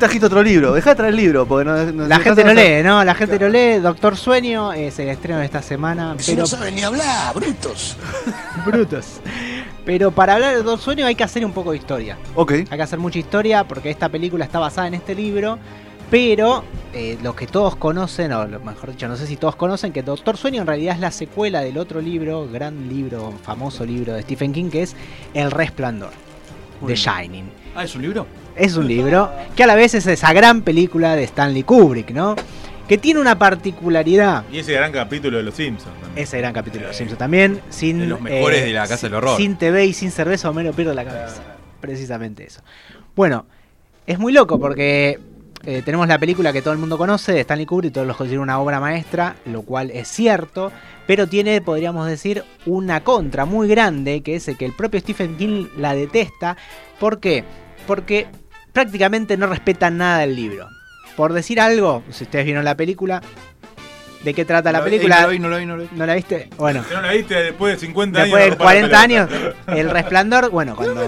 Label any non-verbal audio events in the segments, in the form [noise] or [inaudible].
Trajiste otro libro. Dejá de traer el libro. Porque no, no- La gente no lee, ¿no? La gente no lee. Doctor Sueño es el estreno de esta semana. Si Pero no saben ni hablar, brutos. [laughs] brutos. Pero para hablar de Doctor Sueño hay que hacer un poco de historia. Ok. Hay que hacer mucha historia porque esta película está basada en este libro. Pero eh, lo que todos conocen, o lo mejor dicho, no sé si todos conocen, que Doctor Sueño en realidad es la secuela del otro libro, gran libro, famoso libro de Stephen King, que es El Resplandor, The Shining. Ah, ¿es un libro? Es un libro que a la vez es esa gran película de Stanley Kubrick, ¿no? Que tiene una particularidad. Y ese gran capítulo de Los Simpsons. también. Ese gran capítulo de Los Simpsons también. Sin, De los mejores de la Casa del Horror. Sin TV y sin cerveza, Homero pierde la cabeza. Precisamente eso. Bueno, es muy loco porque eh, tenemos la película que todo el mundo conoce de Stanley Kubrick, todos los consideran una obra maestra, lo cual es cierto, pero tiene, podríamos decir, una contra muy grande, que es el que el propio Stephen King la detesta. ¿Por qué? Porque prácticamente no respeta nada del libro. Por decir algo, si ustedes vieron la película, ¿de qué trata la No, eh, película? No lo vi, no lo vi, no lo vi. ¿No la viste? Bueno. Si no la viste después de 50 Después de años. rompa la 40 años. El Resplandor, bueno, cuando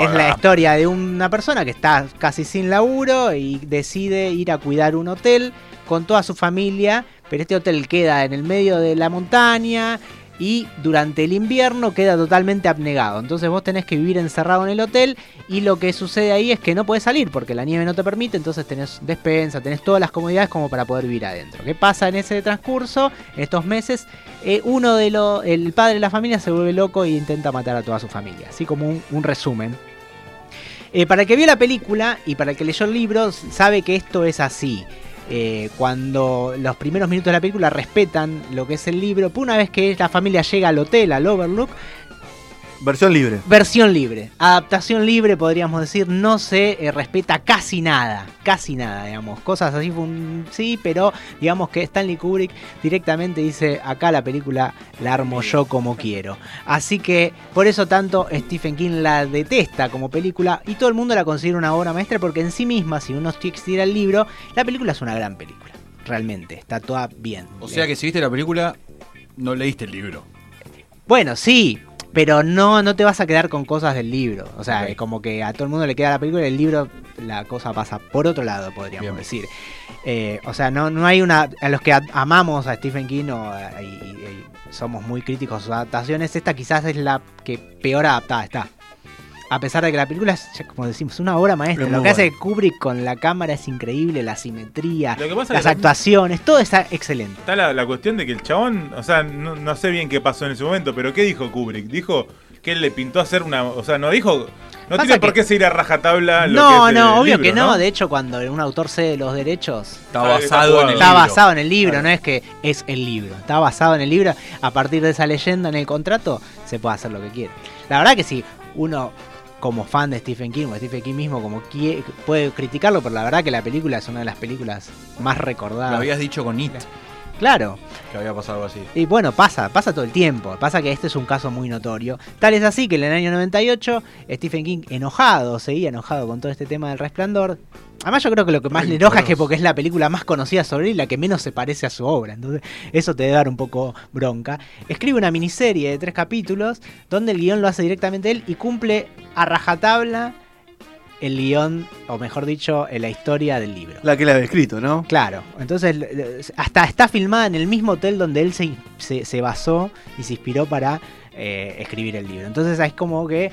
es la historia de una persona que está casi sin laburo y decide ir a cuidar un hotel con toda su familia, pero este hotel queda en el medio de la montaña y durante el invierno queda totalmente abnegado. Entonces vos tenés que vivir encerrado en el hotel y lo que sucede ahí es que no puedes salir porque la nieve no te permite, entonces tenés despensa, tenés todas las comodidades como para poder vivir adentro. ¿Qué pasa en ese transcurso, en estos meses? Eh, uno de los, el padre de la familia se vuelve loco e intenta matar a toda su familia, así como un, un resumen. Eh, para el que vio la película y para el que leyó el libro, sabe que esto es así. Eh, cuando los primeros minutos de la película respetan lo que es el libro, pues una vez que la familia llega al hotel, al Overlook, Versión libre. versión libre, adaptación libre podríamos decir, no se eh, respeta casi nada, casi nada, digamos, cosas así, fue un- sí, pero digamos que Stanley Kubrick directamente dice, acá la película la armo yo como quiero. Así que por eso tanto Stephen King la detesta como película y todo el mundo la considera una obra maestra porque en sí misma, si uno existiera el libro, la película es una gran película, realmente, está toda bien. O sea que si viste la película, no leíste el libro. Bueno, sí, pero no, no te vas a quedar con cosas del libro. O sea, es como que a todo el mundo le queda la película y el libro la cosa pasa por otro lado, podríamos Bien. decir. Eh, o sea, no, no hay una... A los que a- amamos a Stephen King o, y, y- y somos muy críticos a sus adaptaciones, esta quizás es la que peor adaptada está. A pesar de que la película es, ya como decimos, una obra maestra. Es Lo que hace buena. Kubrick con la cámara es increíble, la simetría, Lo que pasa las actuaciones, todo está excelente. Está la, la cuestión de que el chabón, o sea, no, no sé bien qué pasó en ese momento, pero ¿qué dijo Kubrick? Dijo que él le pintó hacer una. O sea, no dijo. No Pasa tiene por qué seguir a rajatabla lo No, que es no, el obvio libro, que no. De hecho, cuando un autor cede los derechos, Está está basado en el jugado. está libro. basado en el libro, Claro. no es que es el libro. Está basado en el libro. A partir de esa leyenda en el contrato, se puede hacer lo que quiera. La verdad que sí, uno como fan de Stephen King o Stephen King mismo como puede criticarlo, pero la verdad que la película es una de las películas más recordadas. Lo habías dicho con It, Claro. que había pasado algo así. Y bueno, pasa, pasa todo el tiempo. Pasa que este es un caso muy notorio. Tal es así que en el año 98, Stephen King, enojado, seguía enojado con todo este tema del resplandor. Además, yo creo que lo que más le enoja es que porque es la película más conocida sobre él y la que menos se parece a su obra. Entonces, eso te debe dar un poco bronca. Escribe una miniserie de tres capítulos donde el guion lo hace directamente él y cumple a rajatabla el guion, o mejor dicho, en la historia del libro. La que la había escrito, ¿no? Claro, entonces le- le- hasta está filmada en el mismo hotel donde él se, se, se basó y se inspiró para eh, escribir el libro. Entonces es como que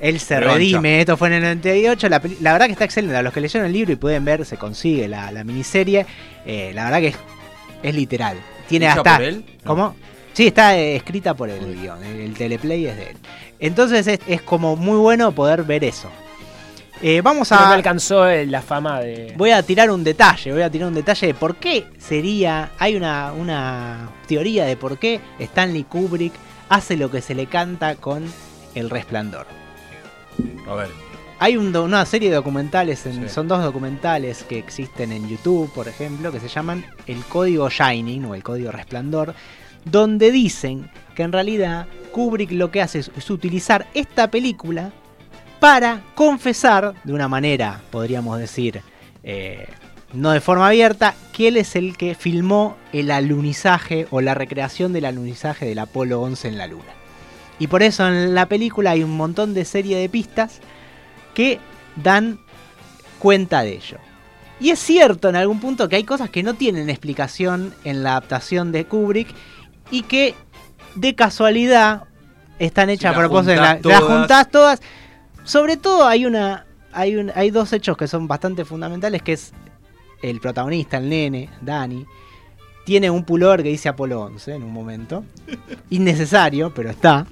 él se Revancha. redime, esto fue en el 98, la, la verdad que está excelente, a los que leyeron el libro y pueden ver, se consigue la, la miniserie, eh, la verdad que es, es literal. Tiene ¿Hecha hasta... por él? ¿Cómo? Sí, está eh, escrita por el guion, el, el teleplay es de él. Entonces es, es como muy bueno poder ver eso. Eh, vamos Pero no a. alcanzó eh, la fama de. Voy a tirar un detalle, voy a tirar un detalle de por qué sería. Hay una, una teoría de por qué Stanley Kubrick hace lo que se le canta con El Resplandor. A ver. Hay un una serie de documentales, en- Sí. son dos documentales que existen en YouTube, por ejemplo, que se llaman El Código Shining o El Código Resplandor, donde dicen que en realidad Kubrick lo que hace es, es utilizar esta película para confesar, de una manera, podríamos decir, eh, no de forma abierta, que él es el que filmó el alunizaje o la recreación del alunizaje del Apolo 11 en la Luna. Y por eso en la película hay un montón de serie de pistas que dan cuenta de ello. Y es cierto en algún punto que hay cosas que no tienen explicación en la adaptación de Kubrick y que de casualidad están hechas las a propósito. juntás La- Las juntás todas. Sobre todo hay una. Hay, un- hay dos hechos que son bastante fundamentales, que es el protagonista, el nene, Dani, tiene un pullover que dice Apolo 11 en un momento. [laughs] Innecesario, pero está.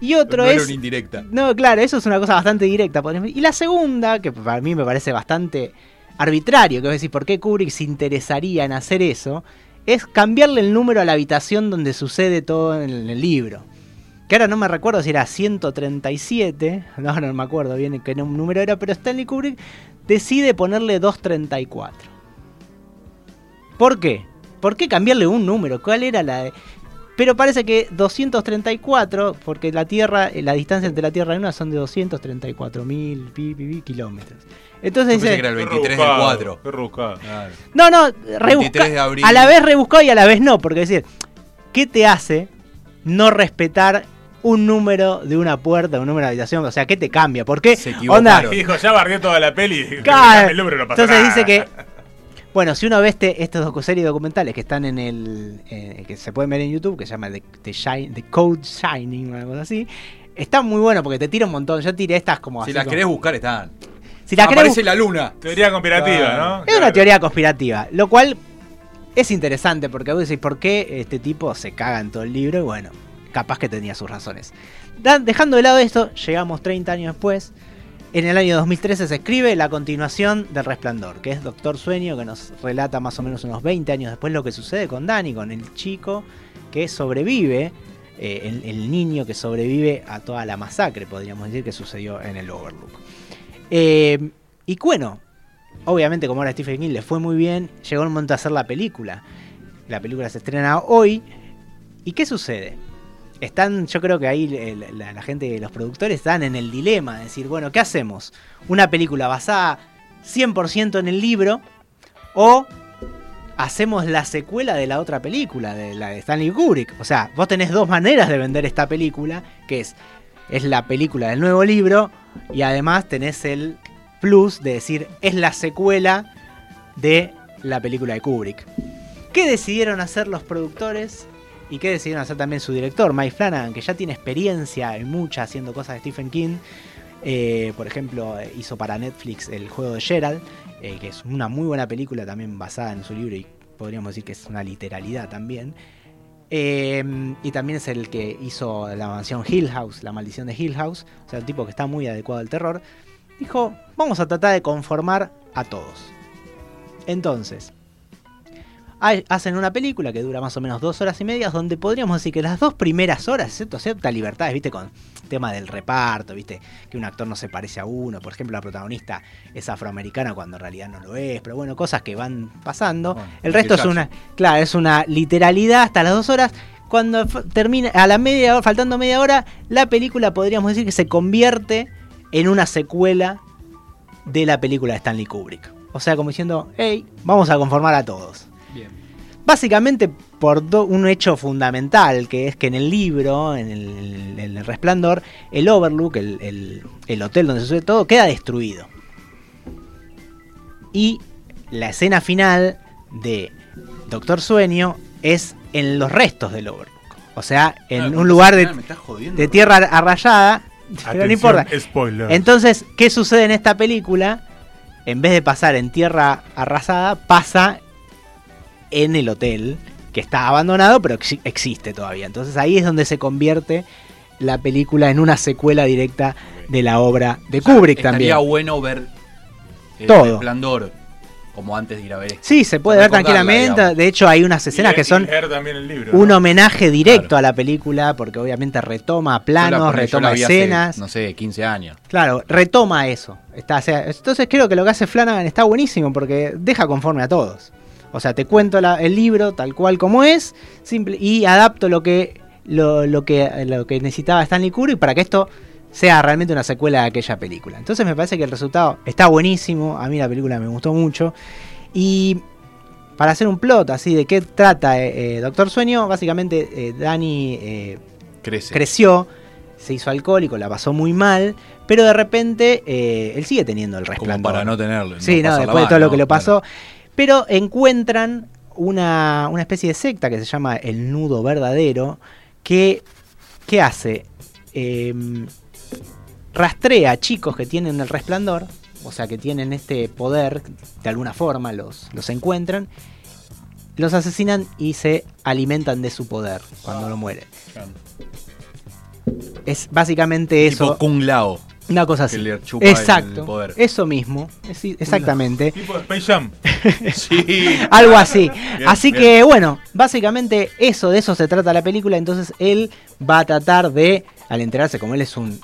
Y otro no era es... una indirecta. No, claro, eso es una cosa bastante directa. Y la segunda, que para mí me parece bastante arbitrario, que es decir, ¿por qué Kubrick se interesaría en hacer eso? Es cambiarle el número a la habitación donde sucede todo en el libro. Que ahora no me recuerdo si era 137, no, no me acuerdo bien qué número era, pero Stanley Kubrick decide ponerle 234. ¿Por qué? ¿Por qué cambiarle un número? ¿Cuál era la de... Pero parece que 234, porque la Tierra, eh, la distancia entre la Tierra y la Luna son de 234 mil pi, pi, pi, kilómetros. Entonces dice, que era el Qué 23 del rebuscado, 4. qué rebuscado. Claro. no, no, 23 rebusca, de abril. a la vez rebuscado y a la vez no, porque es decir, ¿qué te hace no respetar un número de una puerta, un número de habitación? O sea, ¿qué te cambia? ¿Por qué? Se equivocaron. Y dijo, ya barrió toda la peli. Claro. el número, no pasa Entonces nada. dice que. Bueno, si uno ve este, estos docu series documentales que están en el. eh, que se pueden ver en YouTube, que se llama The, The Shine- The Code Shining o algo así. Está muy bueno porque te tira un montón. Yo tiré estas como Si así las como- querés buscar, están. Si la querés Aparece la luna. Teoría conspirativa, Claro. ¿no? Es una teoría conspirativa, lo cual es interesante porque vos decís, ¿por qué este tipo se caga en todo el libro? Y bueno, capaz que tenía sus razones. Dejando de lado esto, llegamos 30 años después. En el año 2013 se escribe la continuación del Resplandor, que es Doctor Sueño, que nos relata más o menos unos 20 años después lo que sucede con Danny, con el chico que sobrevive, eh, el, el niño que sobrevive a toda la masacre, podríamos decir, que sucedió en el Overlook. Eh, y bueno, obviamente como ahora Stephen King le fue muy bien, llegó el momento de hacer la película. La película se estrena hoy. ¿Y qué sucede? Están, yo creo que ahí la, la gente, los productores están en el dilema de decir, bueno, ¿qué hacemos? ¿Una película basada 100% en el libro o hacemos la secuela de la otra película, de la de Stanley Kubrick? O sea, vos tenés dos maneras de vender esta película, que es, es la película del nuevo libro y además tenés el plus de decir, es la secuela de la película de Kubrick. ¿Qué decidieron hacer los productores? ¿Y qué decidieron hacer también su director, Mike Flanagan, que ya tiene experiencia en mucha haciendo cosas de Stephen King? Eh, por ejemplo, eh, hizo para Netflix el juego de Gerald, eh, que es una muy buena película también basada en su libro y podríamos decir que es una literalidad también. Y también es el que hizo la mansión Hill House, la maldición de Hill House, o sea, un tipo que está muy adecuado al terror. Dijo, vamos a tratar de conformar a todos. Entonces, hay- hacen una película que dura más o menos dos horas y media, donde podríamos decir que las dos primeras horas, excepto ciertas libertades, viste, con tema del reparto, viste, que un actor no se parece a uno, por ejemplo, la protagonista es afroamericana cuando en realidad no lo es, pero bueno, cosas que van pasando. Bueno, El resto es una, claro, es una literalidad hasta las dos horas. Cuando termina, a la media hora, faltando media hora, la película podríamos decir que se convierte en una secuela de la película de Stanley Kubrick. O sea, como diciendo, hey, vamos a conformar a todos. Básicamente por do- un hecho fundamental, que es que en el libro, en el, en el resplandor, el Overlook, el, el- el hotel donde sucede todo, queda destruido. Y la escena final de Doctor Sueño es en los restos del Overlook. O sea, en Ah, un lugar de, jodiendo. de tierra arrayada, [laughs] pero no importa. Spoiler. Entonces, ¿qué sucede en esta película? En vez de pasar en tierra arrasada, pasa en el hotel, que está abandonado, pero exi- existe todavía. Entonces ahí es donde se convierte la película en una secuela directa de la obra de Kubrick Estaría también. bueno ver el Todo. resplandor como antes de ir a ver esto. Sí, se puede ver tranquilamente. digamos. De hecho, hay unas escenas Y- que son el libro, un ¿no? homenaje directo Claro. a la película, porque obviamente retoma planos, la retoma hace, escenas. no sé, 15 años. Claro, retoma eso. Está, o sea, entonces creo que lo que hace Flanagan está buenísimo porque deja conforme a todos. O sea, te cuento la- el libro tal cual como es simple, y adapto lo que, lo, lo que, lo que necesitaba Stanley Kubrick para que esto sea realmente una secuela de aquella película. Entonces me parece que el resultado está buenísimo. A mí la película me gustó mucho. Y para hacer un plot así de qué trata eh, eh, Doctor Sueño, básicamente eh, Danny eh, Crece. creció, se hizo alcohólico, la pasó muy mal, pero de repente eh, él sigue teniendo el como resplandor. para no tenerlo. Sí, no, después de todo lo que le pasó. Claro. Pero encuentran una, una especie de secta que se llama el nudo verdadero, que ¿qué hace? Em, rastrea a chicos que tienen el resplandor, o sea, que tienen este poder, de alguna forma los, los encuentran, los asesinan y se alimentan de su poder cuando lo mueren. Claro. Es básicamente eso. Tipo Kung Lao. Una cosa que así. le chupa el Exacto. poder. Eso mismo. es- exactamente. Tipo de Space Jam. [laughs] Sí. Algo así. Bien, así bien. que bueno, básicamente eso, de eso se trata la película. Entonces él va a tratar de, al enterarse, como él es un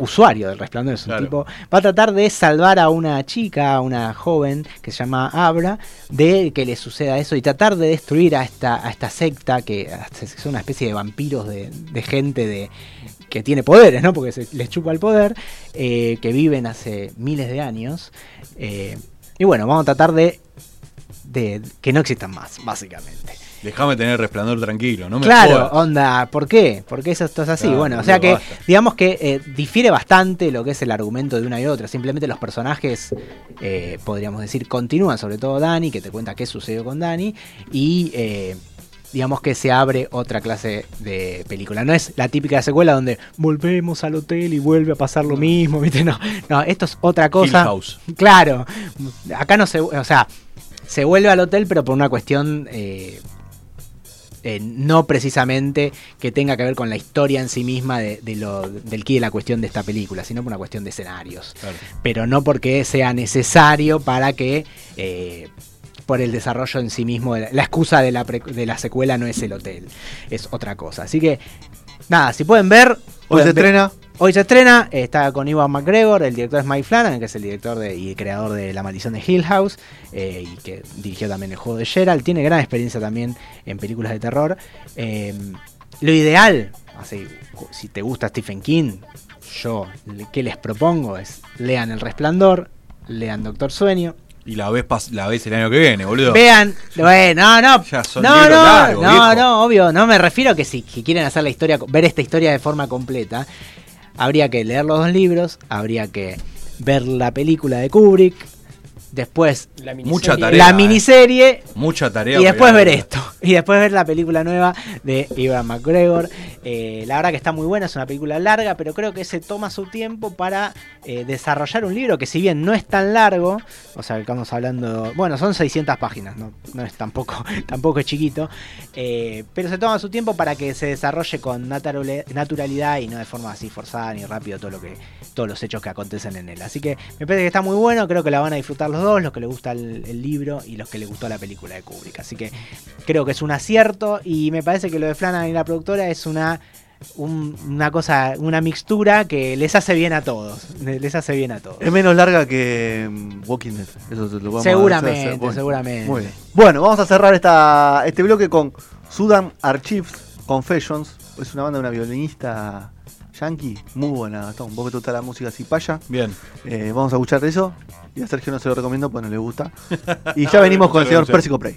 usuario del resplandor, es un Claro. tipo, va a tratar de salvar a una chica, a una joven que se llama Abra, de que le suceda eso y tratar de destruir a esta, a esta secta que es una especie de vampiros de, de gente de que tiene poderes, ¿no? Porque se les chupa el poder, eh, que viven hace miles de años. eh, y bueno, vamos a tratar de, de que no existan más, básicamente. Déjame tener resplandor tranquilo, no me claro, jodas. onda, ¿por qué? ¿Por qué eso esto es así? Claro, bueno, o sea que basta. digamos que eh, difiere bastante lo que es el argumento de una y otra. Simplemente los personajes, eh, podríamos decir, continúan, sobre todo Dani, que te cuenta qué sucedió con Dani, y eh, digamos que se abre otra clase de película. No es la típica secuela donde volvemos al hotel y vuelve a pasar lo mismo, [laughs] ¿viste? No, no, esto es otra Hill cosa. House. Claro, acá no se, o sea, se vuelve al hotel, pero por una cuestión eh, eh, no precisamente que tenga que ver con la historia en sí misma de, de lo, del quid de la cuestión de esta película, sino por una cuestión de escenarios. Claro. Pero no porque sea necesario para que, eh, por el desarrollo en sí mismo, la, la excusa de la, pre- de la secuela no es el hotel, es otra cosa. Así que, nada, si pueden ver... Hoy se estrena. Hoy se estrena, está con Ivan McGregor, el director es Mike Flanagan, que es el director de- y creador de La Maldición de Hill House, eh, y que dirigió también el juego de Gerald. Tiene gran experiencia también en películas de terror. Eh, lo ideal, así, si te gusta Stephen King, yo, ¿qué les propongo? Es lean El Resplandor, lean Doctor Sueño, Y la ves, pas- la ves el año que viene, boludo. Vean, bueno, no, no, Ya son no, libros no, largos, no, viejo. no, obvio, no me refiero a que si que quieren hacer la historia, ver esta historia de forma completa, habría que leer los dos libros, habría que ver la película de Kubrick, después La Mucha miniserie. tarea. la eh. miniserie Mucha tarea. y después ver esto. [laughs] Y después ver la película nueva de Ivan McGregor. Eh, la verdad que está muy buena, es una película larga, pero creo que se toma su tiempo para eh, desarrollar un libro que si bien no es tan largo, o sea, estamos hablando, bueno, son 600 páginas, no, es tampoco, [laughs] tampoco es chiquito, eh, pero se toma su tiempo para que se desarrolle con naturalidad y no de forma así forzada ni rápido todo lo que, todos los hechos que acontecen en él. Así que me parece que está muy bueno, creo que la van a disfrutar los dos, los que les gusta el, el libro y los que les gustó la película de Kubrick. Así que creo que es un acierto y me parece que lo de Flanagan y la productora es una un- una cosa, una mixtura que les hace bien a todos, les hace bien a todos. Es menos larga que mm, Walking Dead. Eso te lo vamos a Seguramente, hacer- bueno, seguramente. Muy bien. Bueno, vamos a cerrar esta, este bloque con Sudan Archives Confessions. Es una banda de una violinista yankee. Muy buena, Gastón. Vos que te gusta la música así paya. Bien. Eh, vamos a escuchar eso. Y a Sergio no se lo recomiendo porque no le gusta. [laughs] Y ya venimos con el señor Pérsico Prey.